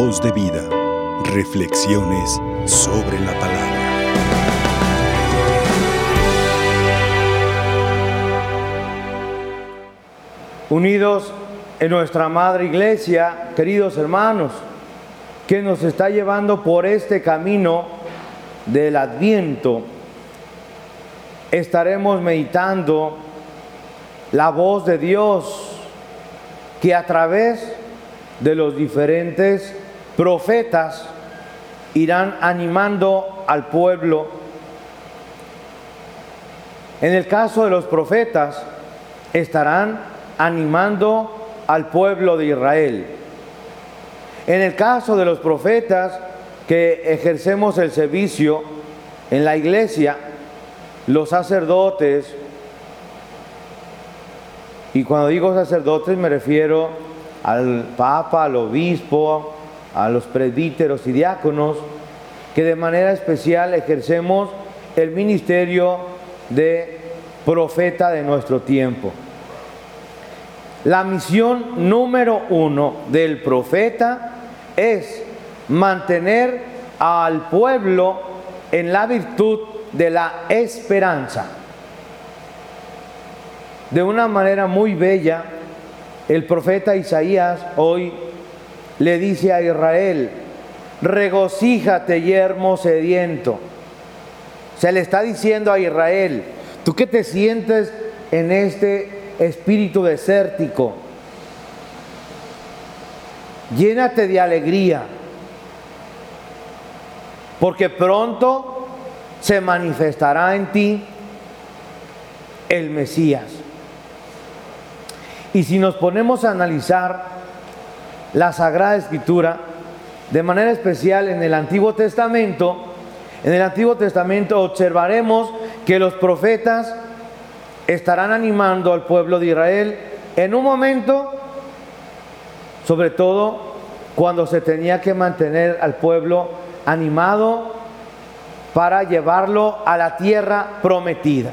Voz de vida. Reflexiones sobre la palabra. Unidos en nuestra madre iglesia, queridos hermanos, que nos está llevando por este camino del adviento, estaremos meditando la voz de Dios que a través de los diferentes profetas irán animando al pueblo. En el caso de los profetas, estarán animando al pueblo de Israel. En el caso de los profetas que ejercemos el servicio en la iglesia, los sacerdotes, y cuando digo sacerdotes me refiero al papa, al obispo, a los presbíteros y diáconos, que de manera especial ejercemos el ministerio de profeta de nuestro tiempo. La misión número uno del profeta es mantener al pueblo en la virtud de la esperanza. De una manera muy bella, el profeta Isaías hoy le dice a Israel, regocíjate yermo sediento. Se le está diciendo a Israel, tú que te sientes en este espíritu desértico, llénate de alegría, porque pronto se manifestará en ti el Mesías. Y si nos ponemos a analizar la Sagrada Escritura, de manera especial en el Antiguo Testamento, en el Antiguo Testamento observaremos que los profetas estarán animando al pueblo de Israel en un momento, sobre todo cuando se tenía que mantener al pueblo animado para llevarlo a la tierra prometida.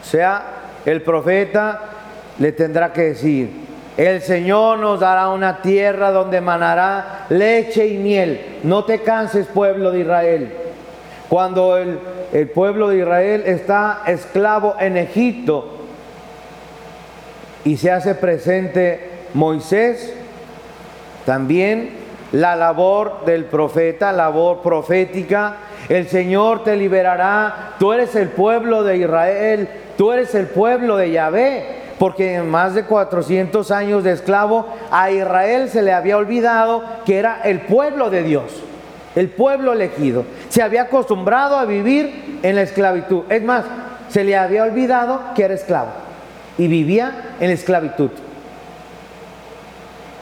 O sea, el profeta le tendrá que decir, el Señor nos dará una tierra donde manará leche y miel. No te canses, pueblo de Israel. Cuando el, el pueblo de Israel está esclavo en Egipto y se hace presente Moisés, también la labor del profeta, labor profética, el Señor te liberará, tú eres el pueblo de Israel, tú eres el pueblo de Yahvé, porque en más de 400 años de esclavo a Israel se le había olvidado que era el pueblo de Dios, el pueblo elegido. Se había acostumbrado a vivir en la esclavitud. Es más, se le había olvidado que era esclavo y vivía en la esclavitud.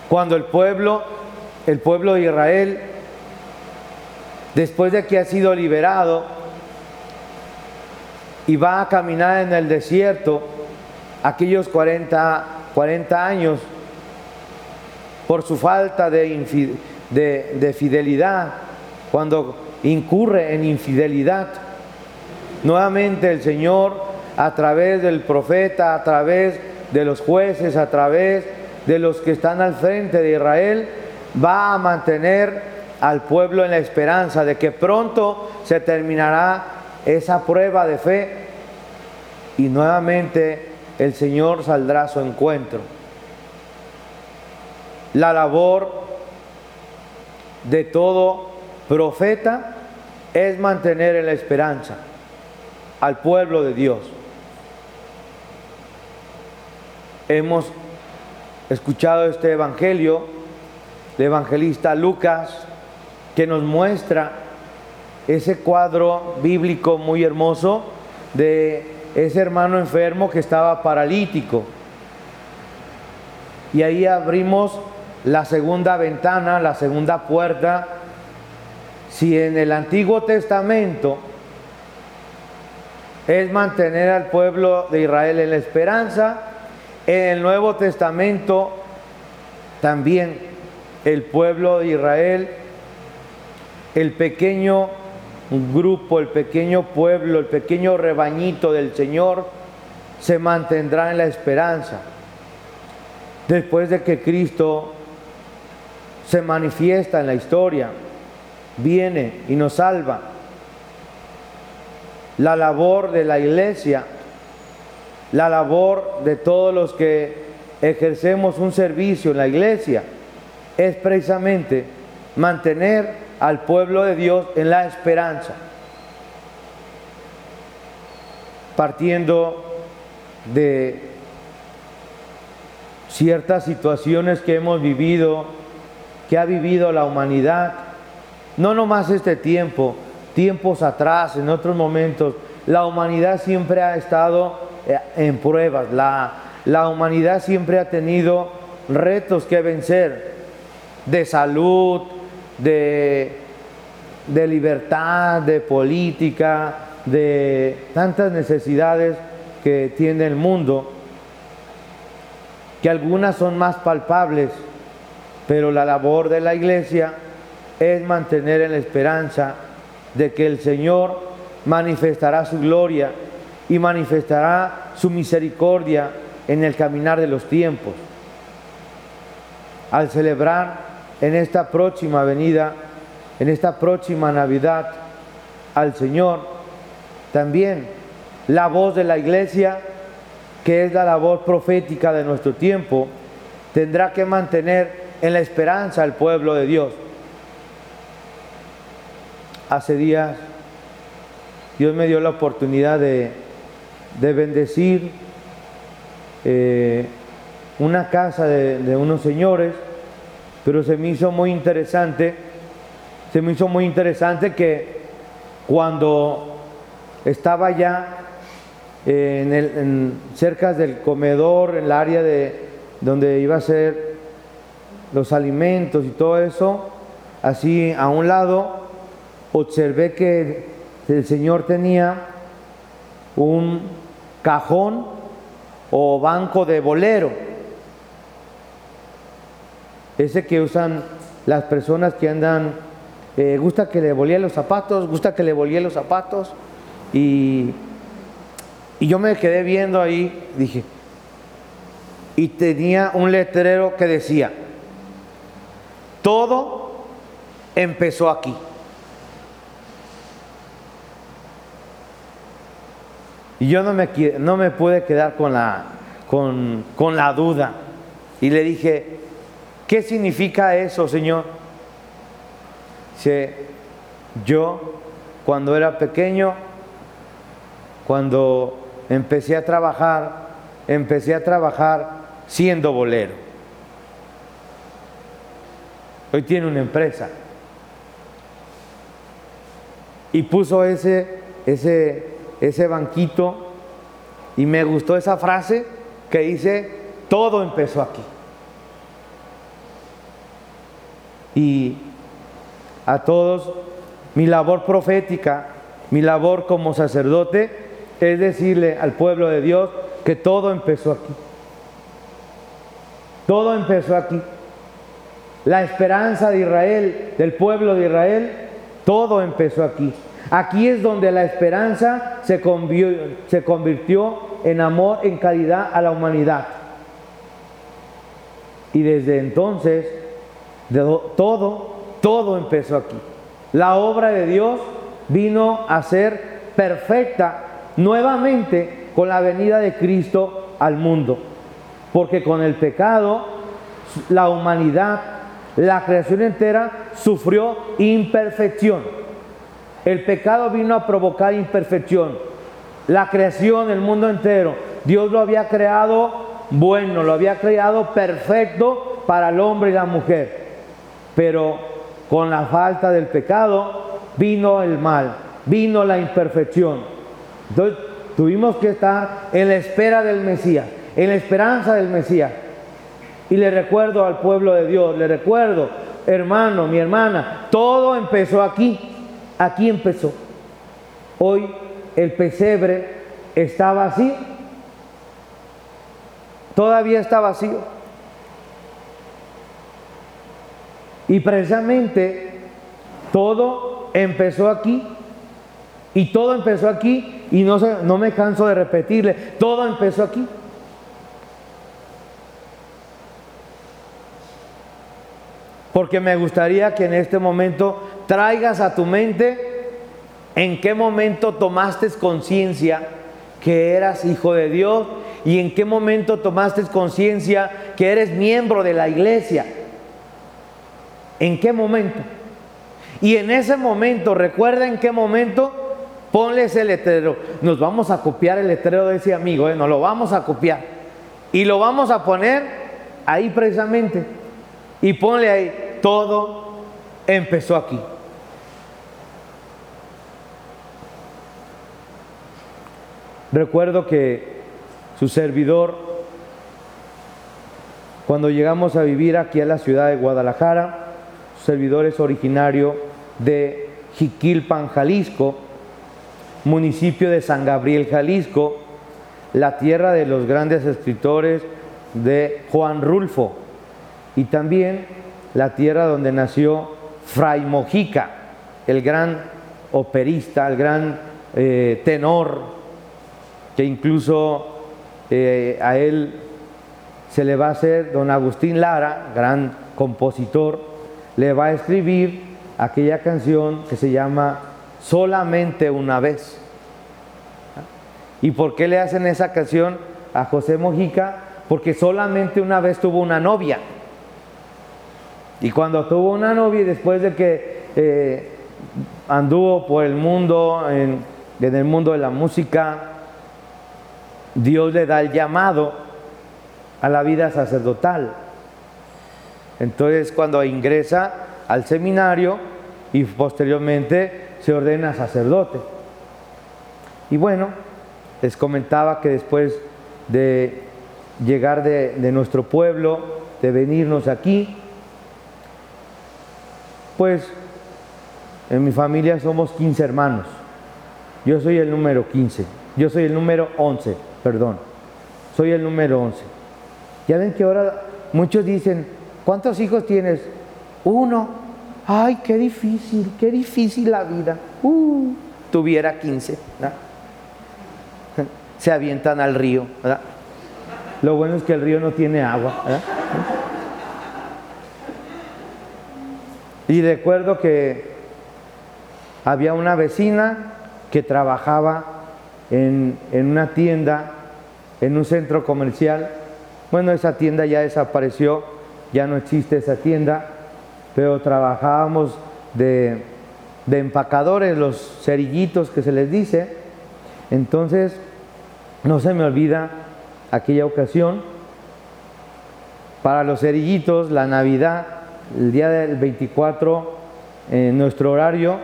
Cuando el pueblo, el pueblo de Israel, después de que ha sido liberado y va a caminar en el desierto, aquellos 40, 40 años, por su falta de, de, de fidelidad, cuando incurre en infidelidad, nuevamente el Señor, a través del profeta, a través de los jueces, a través de los que están al frente de Israel, va a mantener al pueblo en la esperanza de que pronto se terminará esa prueba de fe. Y nuevamente el Señor saldrá a su encuentro. La labor de todo profeta es mantener en la esperanza al pueblo de Dios. Hemos escuchado este evangelio del evangelista Lucas que nos muestra ese cuadro bíblico muy hermoso de ese hermano enfermo que estaba paralítico. Y ahí abrimos la segunda ventana, la segunda puerta. Si en el Antiguo Testamento es mantener al pueblo de Israel en la esperanza, en el Nuevo Testamento también el pueblo de Israel, el pequeño grupo, el pequeño pueblo, el pequeño rebañito del Señor se mantendrá en la esperanza. Después de que Cristo se manifiesta en la historia, viene y nos salva. La labor de la iglesia, la labor de todos los que ejercemos un servicio en la iglesia, es precisamente mantener al pueblo de Dios en la esperanza, partiendo de ciertas situaciones que hemos vivido, que ha vivido la humanidad, no nomás este tiempo, tiempos atrás, en otros momentos, la humanidad siempre ha estado eh, en pruebas, la, la humanidad siempre ha tenido retos que vencer, de salud, de, de libertad, de política, de tantas necesidades que tiene el mundo, que algunas son más palpables, pero la labor de la iglesia es mantener en la esperanza de que el Señor manifestará su gloria y manifestará su misericordia en el caminar de los tiempos. Al celebrar en esta próxima venida, en esta próxima Navidad al Señor, también la voz de la iglesia, que es la labor profética de nuestro tiempo, tendrá que mantener en la esperanza al pueblo de Dios. Hace días Dios me dio la oportunidad de, bendecir eh, una casa de unos señores pero se me hizo muy interesante, se me hizo muy interesante que cuando estaba ya en el, cerca del comedor, en el área de donde iba a ser los alimentos y todo eso, así a un lado, observé que el Señor tenía un cajón o banco de bolero ese que usan las personas que andan, eh, gusta que le volíen los zapatos, gusta que le volíen los zapatos. Y, y yo me quedé viendo ahí, dije, y tenía un letrero que decía, todo empezó aquí. Y yo no me, no me pude quedar con la, con, con la duda. Y le dije, ¿Qué significa eso, Señor? Si yo cuando era pequeño, cuando empecé a trabajar, empecé a trabajar siendo bolero. Hoy tiene una empresa. Y puso ese, ese, ese banquito y me gustó esa frase que dice, todo empezó aquí. Y a todos mi labor profética, mi labor como sacerdote es decirle al pueblo de Dios que todo empezó aquí. Todo empezó aquí. La esperanza de Israel, del pueblo de Israel, todo empezó aquí. Aquí es donde la esperanza se convirtió, en amor, en caridad a la humanidad. Y desde entonces todo, todo empezó aquí. La obra de Dios vino a ser perfecta nuevamente con la venida de Cristo al mundo. Porque con el pecado, la humanidad, la creación entera sufrió imperfección. El pecado vino a provocar imperfección. La creación, el mundo entero, Dios lo había creado bueno, lo había creado perfecto para el hombre y la mujer pero con la falta del pecado vino el mal, vino la imperfección. Entonces tuvimos que estar en la espera del Mesías, en la esperanza del Mesías. Y le recuerdo al pueblo de Dios, le recuerdo, hermano, mi hermana, todo empezó aquí, aquí empezó. Hoy el pesebre está vacío, todavía está vacío. Y precisamente todo empezó aquí. Y todo empezó aquí. Y no, no me canso de repetirle, todo empezó aquí. porque me gustaría que en este momento traigas a tu mente en qué momento tomaste conciencia que eras hijo de Dios y en qué momento tomaste conciencia que eres miembro de la iglesia. ¿En qué momento? Y en ese momento, recuerda en qué momento, ponle ese letrero. Nos vamos a copiar el letrero de ese amigo, ¿eh? nos lo vamos a copiar. Y lo vamos a poner ahí precisamente. Y ponle ahí, todo empezó aquí. Recuerdo que su servidor, cuando llegamos a vivir aquí a la ciudad de Guadalajara, servidor es originario de Jiquilpan, Jalisco, municipio de San Gabriel, Jalisco, la tierra de los grandes escritores de Juan Rulfo y también la tierra donde nació Fray Mojica, el gran operista, el gran eh, tenor, que incluso eh, a él se le va a hacer don Agustín Lara, gran compositor, le va a escribir aquella canción que se llama Solamente una vez. ¿Y por qué le hacen esa canción a José Mojica? Porque solamente una vez tuvo una novia. Y cuando tuvo una novia y después de que eh, anduvo por el mundo, en, en el mundo de la música, Dios le da el llamado a la vida sacerdotal. Entonces cuando ingresa al seminario y posteriormente se ordena sacerdote. Y bueno, les comentaba que después de llegar de, nuestro pueblo, de venirnos aquí, pues en mi familia somos 15 hermanos. Yo soy el número 15. Yo soy el número 11, perdón. Soy el número 11. Ya ven que ahora muchos dicen, ¿cuántos hijos tienes? Uno. Ay, qué difícil, qué difícil la vida. Uh, tuviera 15. Se avientan al río. Lo bueno es que el río no tiene agua. Y recuerdo que había una vecina que trabajaba en, en, una tienda, en un centro comercial. Bueno, esa tienda ya desapareció, ya no existe esa tienda, pero trabajábamos de, de empacadores, los cerillitos que se les dice. Entonces, no se me olvida aquella ocasión. Para los cerillitos, la Navidad el día del 24, en nuestro horario,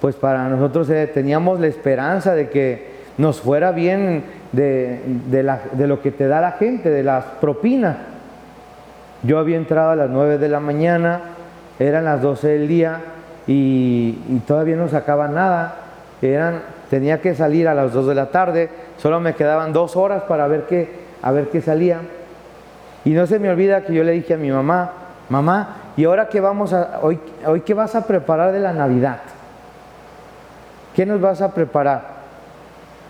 pues para nosotros eh, teníamos la esperanza de que nos fuera bien de, lo que te da la gente, de las propinas. Yo había entrado a las 9 de la mañana, eran las 12 del día y, todavía no sacaba nada. Tenía que salir a las 2 de la tarde, solo me quedaban dos horas para ver qué, a ver qué salía. Y no se me olvida que yo le dije a mi mamá, mamá, ¿y ahora qué vamos a, hoy, hoy qué vas a preparar de la Navidad? ¿Qué nos vas a preparar?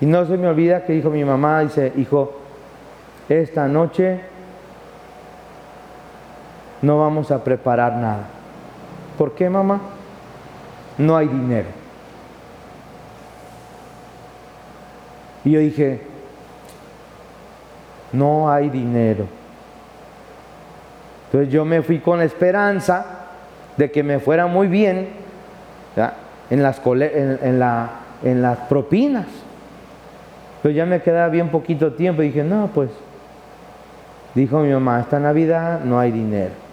Y no se me olvida que dijo mi mamá, dice, hijo, esta noche no vamos a preparar nada. ¿Por qué, mamá? No hay dinero. Y yo dije, no hay dinero. Entonces yo me fui con la esperanza de que me fuera muy bien en las, en, la, en las propinas. Pero ya me quedaba bien poquito tiempo y dije, no, pues, dijo mi mamá, esta Navidad no hay dinero.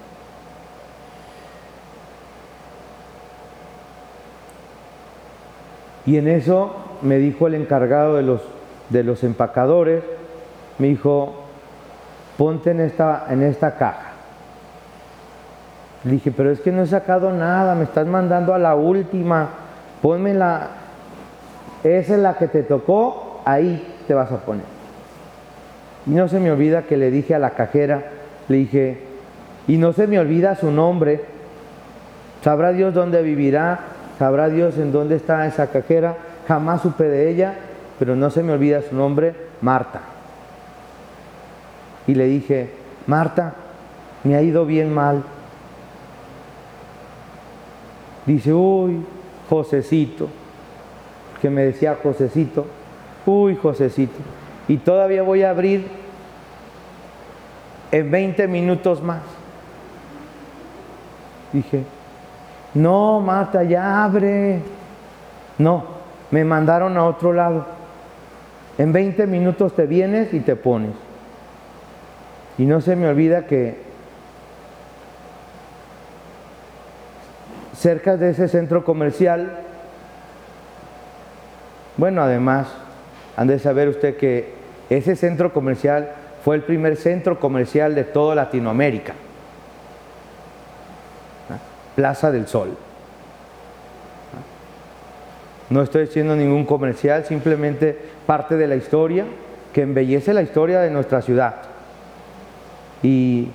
Y en eso me dijo el encargado de los, de los empacadores, me dijo, ponte en esta, en esta caja. Le dije, pero es que no he sacado nada, me estás mandando a la última, ponme la, esa es la que te tocó, ahí te vas a poner. Y no se me olvida que le dije a la cajera, le dije, y no se me olvida su nombre, sabrá Dios dónde vivirá, sabrá Dios en dónde está esa cajera, jamás supe de ella, pero no se me olvida su nombre, Marta. Y le dije, Marta, me ha ido bien mal, Dice, uy, Josecito, que me decía Josecito, uy, Josecito, y todavía voy a abrir en 20 minutos más. Dije, no, Marta, ya abre. No, me mandaron a otro lado. En 20 minutos te vienes y te pones. Y no se me olvida que cerca de ese centro comercial, bueno, además, han de saber usted que ese centro comercial fue el primer centro comercial de toda Latinoamérica. Plaza del Sol. No estoy haciendo ningún comercial, simplemente parte de la historia que embellece la historia de nuestra ciudad. Y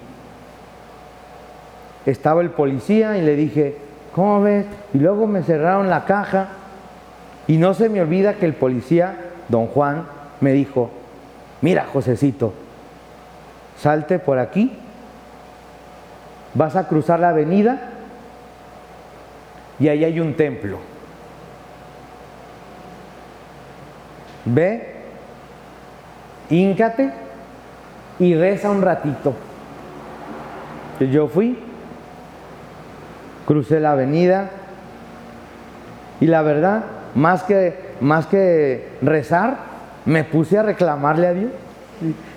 estaba el policía y le dije, ¿cómo ves? Y luego me cerraron la caja y no se me olvida que el policía, don Juan, me dijo, mira, Josecito, salte por aquí, vas a cruzar la avenida y ahí hay un templo. Ve, híncate y reza un ratito. Yo fui, crucé la avenida y la verdad, más que, más que rezar, me puse a reclamarle a Dios.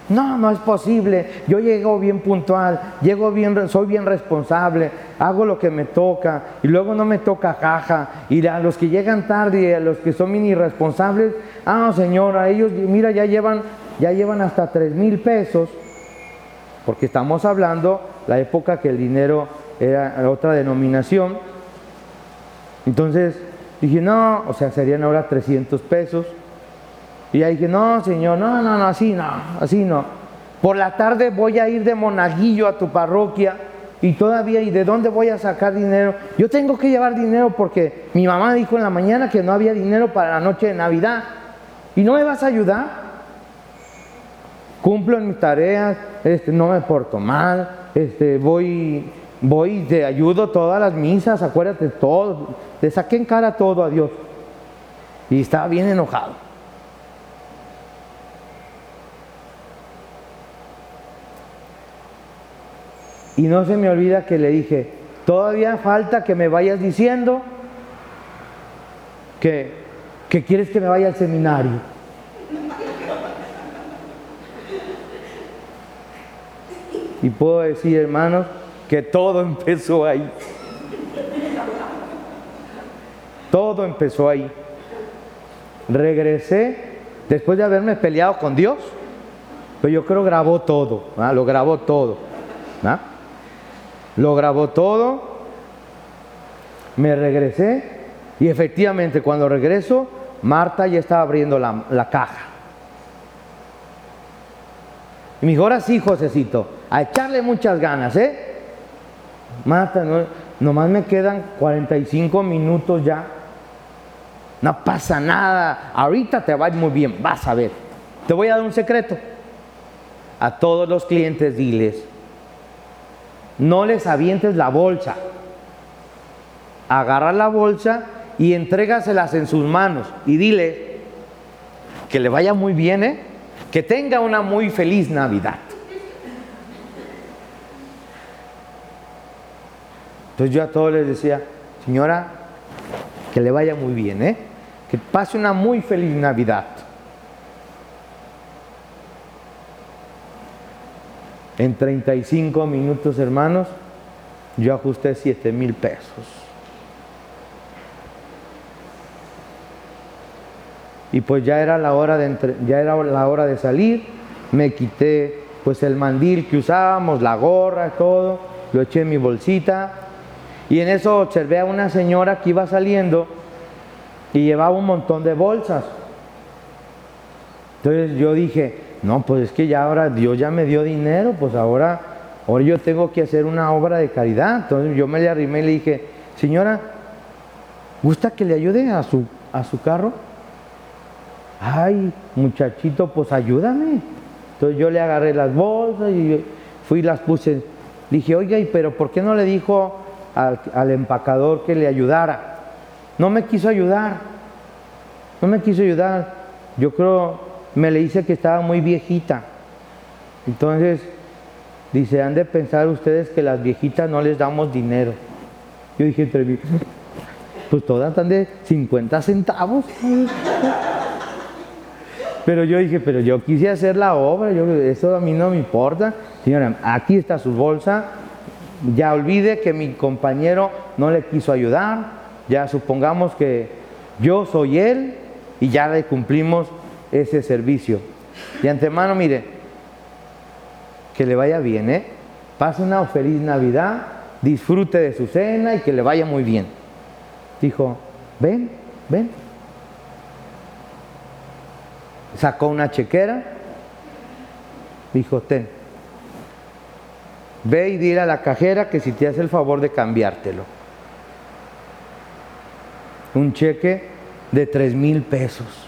No, no es posible. Yo llego bien puntual, llego bien, soy bien responsable, hago lo que me toca y luego no me toca caja. Y a los que llegan tarde y a los que son irresponsables, ah, señor, a ellos, mira, ya llevan, ya llevan hasta tres mil pesos, porque estamos hablando la época que el dinero era otra denominación. Entonces dije, no, o sea, serían ahora 300 pesos. Y ahí dije, no, señor, no, no, no, así no, así no. Por la tarde voy a ir de monaguillo a tu parroquia y todavía, ¿y de dónde voy a sacar dinero? Yo tengo que llevar dinero porque mi mamá dijo en la mañana que no había dinero para la noche de Navidad. ¿Y no me vas a ayudar? Cumplo mis tareas, este, no me porto mal, este, voy, voy te ayudo todas las misas, acuérdate todo, le saqué en cara todo a Dios. Y estaba bien enojado. Y no se me olvida que le dije, todavía falta que me vayas diciendo que, que quieres que me vaya al seminario. Y puedo decir, hermanos, que todo empezó ahí. Todo empezó ahí. Regresé después de haberme peleado con Dios, pero yo creo grabó todo, lo grabó todo. Lo grabó todo, me regresé y efectivamente cuando regreso, Marta ya estaba abriendo la, caja. Y me dijo, ahora sí, Josecito, a echarle muchas ganas, ¿eh? Marta, no, nomás me quedan 45 minutos ya. No pasa nada, ahorita te va a ir muy bien, vas a ver. Te voy a dar un secreto. A todos los clientes diles, no les avientes la bolsa. Agarra la bolsa y entrégaselas en sus manos y dile que le vaya muy bien, ¿eh? que tenga una muy feliz Navidad. Entonces yo a todos les decía, señora, que le vaya muy bien, ¿eh? que pase una muy feliz Navidad. En 35 minutos, hermanos, yo ajusté 7 mil pesos. Y pues ya era la hora de ya era la hora de salir, me quité pues el mandil que usábamos, la gorra, todo, lo eché en mi bolsita y en eso observé a una señora que iba saliendo y llevaba un montón de bolsas. Entonces yo dije, no, pues es que ya ahora Dios ya me dio dinero, pues ahora, ahora yo tengo que hacer una obra de caridad. Entonces yo me le arrimé y le dije, señora, ¿gusta que le ayude a su, a su carro? Ay, muchachito, pues ayúdame. Entonces yo le agarré las bolsas y fui y las puse. Le dije, oiga, pero por qué no le dijo al, al empacador que le ayudara. No me quiso ayudar. No me quiso ayudar. Yo creo, me le dice que estaba muy viejita. Entonces, dice, han de pensar ustedes que las viejitas no les damos dinero. Yo dije entre mí, pues todas están de 50 centavos. Pero yo dije, pero yo quise hacer la obra, yo, eso a mí no me importa. Señora, aquí está su bolsa, ya olvide que mi compañero no le quiso ayudar, ya supongamos que yo soy él y ya le cumplimos ese servicio. De antemano, mire, que le vaya bien, ¿eh? Pase una feliz Navidad, disfrute de su cena y que le vaya muy bien. Dijo, ven, ven. Sacó una chequera, dijo, ten. Ve y dile a la cajera que si te hace el favor de cambiártelo. Un cheque de tres mil pesos.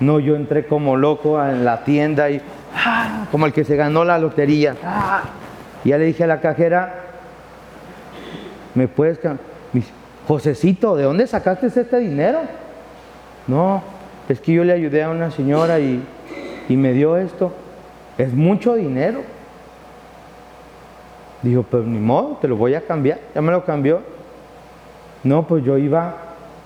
No, yo entré como loco en la tienda y ¡ah! como el que se ganó la lotería. ¡ah! Y ya le dije a la cajera, ¿me puedes cam-?" Me dice, Josecito, ¿de dónde sacaste este dinero? No, es que yo le ayudé a una señora y, y me dio esto. Es mucho dinero. Dijo, pues ni modo, te lo voy a cambiar. Ya me lo cambió. No, pues yo iba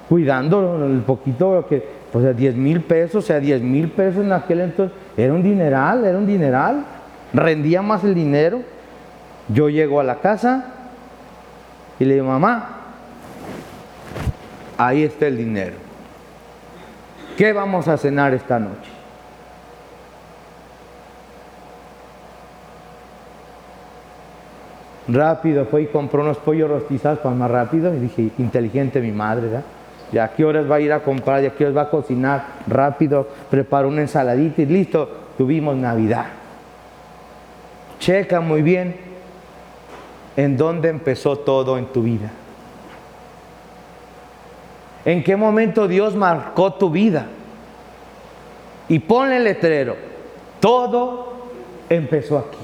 cuidando el poquito que, o sea, 10 mil pesos, o sea, 10 mil pesos en aquel entonces, era un dineral, era un dineral, rendía más el dinero. Yo llego a la casa y le digo, mamá, ahí está el dinero. ¿Qué vamos a cenar esta noche? Rápido fue y compró unos pollos rostizados para más rápido. Y dije, inteligente mi madre, ¿verdad? ¿Y a qué horas va a ir a comprar? ¿Y a qué horas va a cocinar? Rápido, preparó una ensaladita y listo, tuvimos Navidad. Checa muy bien en dónde empezó todo en tu vida. ¿En qué momento Dios marcó tu vida? Y ponle el letrero. Todo empezó aquí.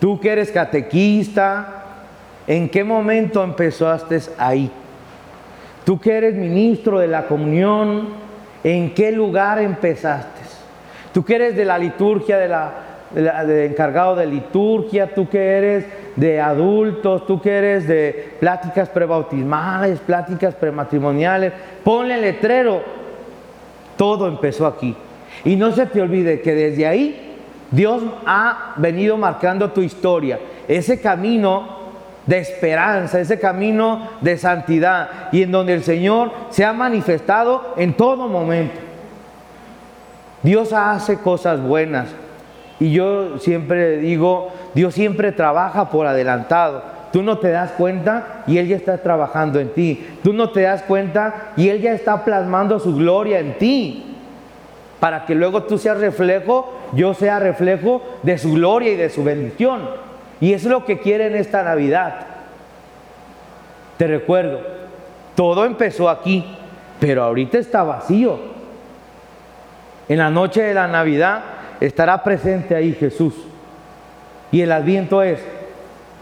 Tú que eres catequista, ¿en qué momento empezaste ahí? Tú que eres ministro de la comunión, ¿en qué lugar empezaste? Tú que eres de la liturgia, de la, de la- de encargado de liturgia, tú que eres de adultos, tú que eres de pláticas prebautismales, pláticas prematrimoniales, ponle letrero. Todo empezó aquí. Y no se te olvide que desde ahí Dios ha venido marcando tu historia, ese camino de esperanza, ese camino de santidad y en donde el Señor se ha manifestado en todo momento. Dios hace cosas buenas y yo siempre digo, Dios siempre trabaja por adelantado. Tú no te das cuenta y Él ya está trabajando en ti. Tú no te das cuenta y Él ya está plasmando su gloria en ti para que luego tú seas reflejo, yo sea reflejo de su gloria y de su bendición. Y es lo que quiere en esta Navidad. Te recuerdo, todo empezó aquí, pero ahorita está vacío. En la noche de la Navidad estará presente ahí Jesús. Y el adviento es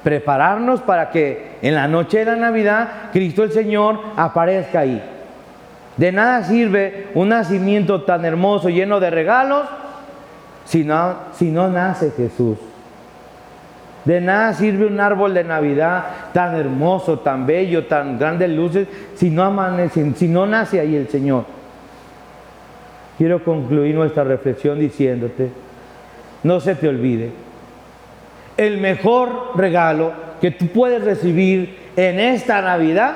prepararnos para que en la noche de la Navidad Cristo el Señor aparezca ahí. De nada sirve un nacimiento tan hermoso, lleno de regalos, si no, si no nace Jesús. De nada sirve un árbol de Navidad tan hermoso, tan bello, tan grandes luces, si no amanece, si no nace ahí el Señor. Quiero concluir nuestra reflexión diciéndote, no se te olvide, el mejor regalo que tú puedes recibir en esta Navidad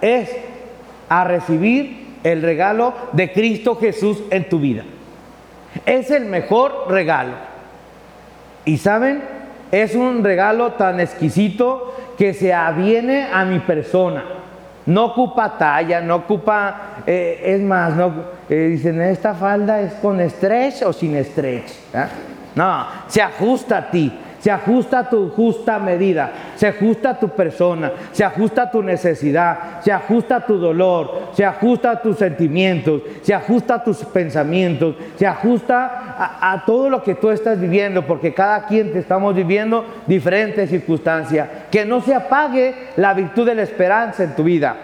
es a recibir el regalo de Cristo Jesús en tu vida. Es el mejor regalo. Y saben, es un regalo tan exquisito que se aviene a mi persona. No ocupa talla, no ocupa, eh, es más, no, eh, dicen, esta falda es con stretch o sin stretch. No, se ajusta a ti. Se ajusta a tu justa medida, se ajusta a tu persona, se ajusta a tu necesidad, se ajusta a tu dolor, se ajusta a tus sentimientos, se ajusta a tus pensamientos, se ajusta a, todo lo que tú estás viviendo, porque cada quien te estamos viviendo diferentes circunstancias. Que no se apague la virtud de la esperanza en tu vida,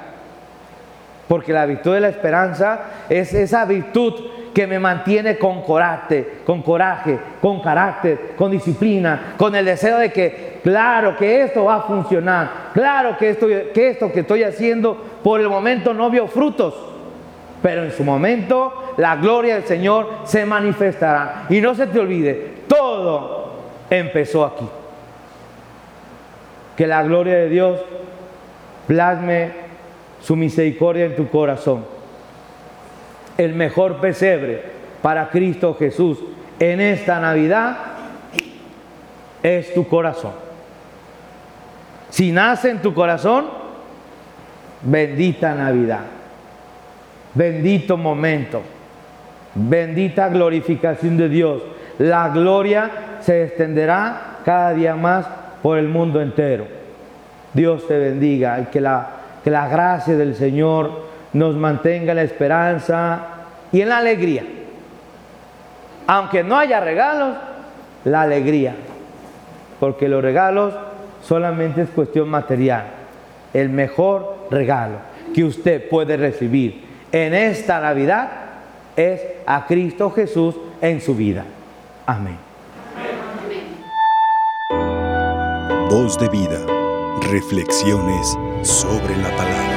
porque la virtud de la esperanza es esa virtud que me mantiene con coraje, con coraje, con carácter, con disciplina, con el deseo de que, claro, que esto va a funcionar, claro que esto que, esto que estoy haciendo por el momento no vio frutos, pero en su momento la gloria del Señor se manifestará. Y no se te olvide, todo empezó aquí. Que la gloria de Dios plasme su misericordia en tu corazón el mejor pesebre para Cristo Jesús en esta Navidad es tu corazón. Si nace en tu corazón, bendita Navidad, bendito momento, bendita glorificación de Dios. La gloria se extenderá cada día más por el mundo entero. Dios te bendiga y que la, que la gracia del Señor nos mantenga la esperanza y en la alegría. Aunque no haya regalos, la alegría. Porque los regalos solamente es cuestión material. El mejor regalo que usted puede recibir en esta Navidad es a Cristo Jesús en su vida. Amén. Voz de vida. Reflexiones sobre la palabra.